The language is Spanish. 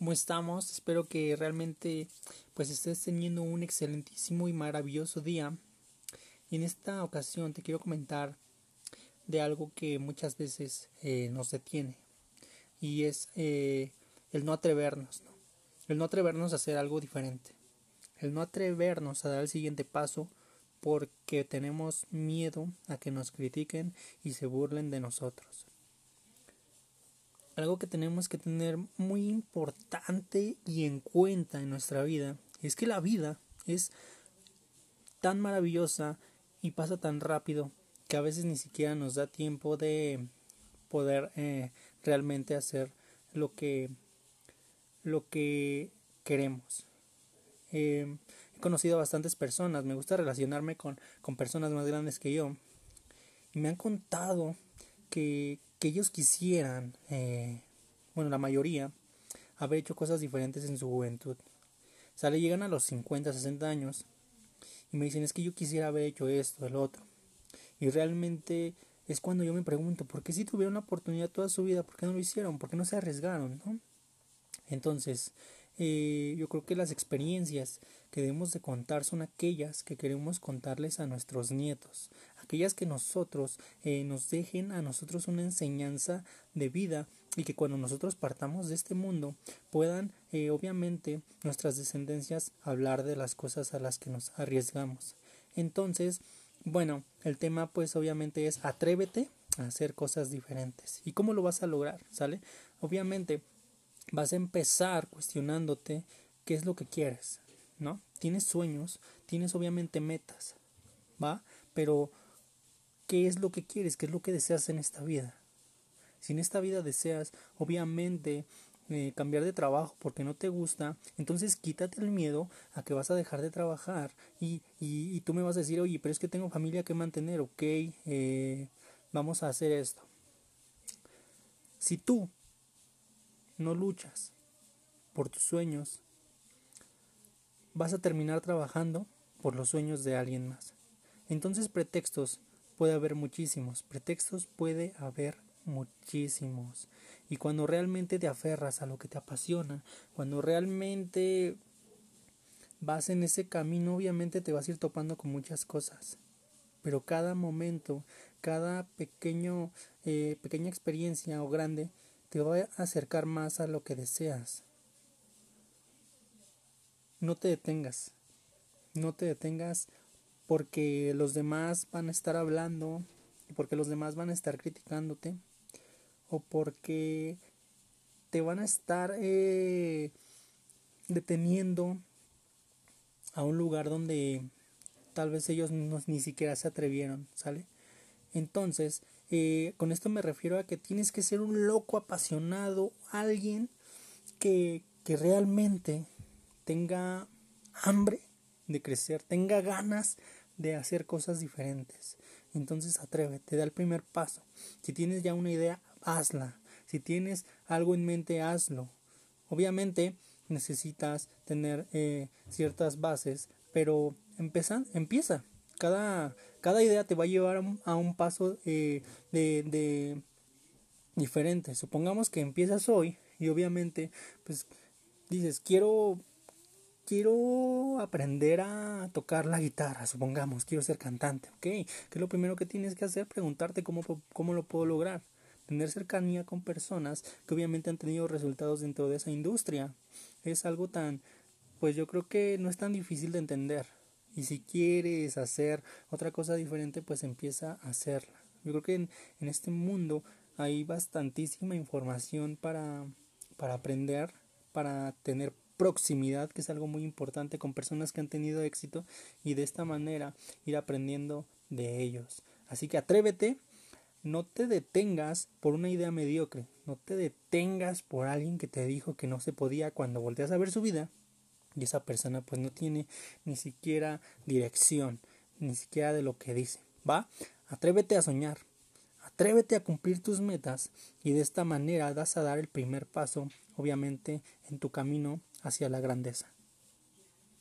¿Cómo estamos? Espero que realmente pues estés teniendo un excelentísimo y maravilloso día. Y en esta ocasión te quiero comentar de algo que muchas veces eh, nos detiene. Y es eh, el no atrevernos, ¿no? El no atrevernos a hacer algo diferente. El no atrevernos a dar el siguiente paso porque tenemos miedo a que nos critiquen y se burlen de nosotros algo que tenemos que tener muy importante y en cuenta en nuestra vida es que la vida es tan maravillosa y pasa tan rápido que a veces ni siquiera nos da tiempo de poder eh, realmente hacer lo que lo que queremos. Eh, he conocido a bastantes personas me gusta relacionarme con, con personas más grandes que yo y me han contado que, que ellos quisieran, eh, bueno, la mayoría, haber hecho cosas diferentes en su juventud. Sale, llegan a los 50, 60 años y me dicen, es que yo quisiera haber hecho esto, el otro. Y realmente es cuando yo me pregunto, ¿por qué si tuvieron la oportunidad toda su vida, por qué no lo hicieron? ¿Por qué no se arriesgaron? ¿no? Entonces, eh, yo creo que las experiencias que debemos de contar son aquellas que queremos contarles a nuestros nietos, aquellas que nosotros eh, nos dejen a nosotros una enseñanza de vida y que cuando nosotros partamos de este mundo puedan eh, obviamente nuestras descendencias hablar de las cosas a las que nos arriesgamos. Entonces, bueno, el tema pues obviamente es atrévete a hacer cosas diferentes. ¿Y cómo lo vas a lograr? ¿Sale? Obviamente vas a empezar cuestionándote qué es lo que quieres, ¿no? Tienes sueños, tienes obviamente metas, ¿va? Pero qué es lo que quieres, qué es lo que deseas en esta vida. Si en esta vida deseas, obviamente, eh, cambiar de trabajo porque no te gusta, entonces quítate el miedo a que vas a dejar de trabajar y, y, tú me vas a decir, oye, pero es que tengo familia que mantener, ok, eh, vamos a hacer esto. Si tú no luchas por tus sueños, vas a terminar trabajando por los sueños de alguien más. Entonces pretextos puede haber muchísimos, pretextos puede haber muchísimos. Y cuando realmente te aferras a lo que te apasiona, cuando realmente vas en ese camino, obviamente te vas a ir topando con muchas cosas. Pero cada momento, cada pequeño, eh, pequeña experiencia o grande, te va a acercar más a lo que deseas. No te detengas. No te detengas porque los demás van a estar hablando, porque los demás van a estar criticándote, o porque te van a estar eh, deteniendo a un lugar donde tal vez ellos ni siquiera se atrevieron, ¿sale? Entonces, eh, con esto me refiero a que tienes que ser un loco apasionado, alguien que, que realmente tenga hambre de crecer, tenga ganas de hacer cosas diferentes. Entonces atrévete, da el primer paso. Si tienes ya una idea, hazla. Si tienes algo en mente, hazlo. Obviamente necesitas tener eh, ciertas bases, pero empieza, empieza. Cada, cada idea te va a llevar a un, paso eh, de, de diferente. Supongamos que empiezas hoy y obviamente pues dices quiero quiero aprender a tocar la guitarra, supongamos, quiero ser cantante, ¿ok? ¿Qué es lo primero que tienes que hacer? Preguntarte cómo, cómo lo puedo lograr. Tener cercanía con personas que obviamente han tenido resultados dentro de esa industria. Es algo tan, pues yo creo que no es tan difícil de entender. Y si quieres hacer otra cosa diferente, pues empieza a hacerla. Yo creo que en, en este mundo hay bastantísima información para, para aprender, para tener proximidad, que es algo muy importante con personas que han tenido éxito y de esta manera ir aprendiendo de ellos. Así que atrévete, no te detengas por una idea mediocre, no te detengas por alguien que te dijo que no se podía cuando volteas a ver su vida y esa persona pues no tiene ni siquiera dirección, ni siquiera de lo que dice. ¿Va? Atrévete a soñar, atrévete a cumplir tus metas y de esta manera das a dar el primer paso, obviamente, en tu camino hacia la grandeza.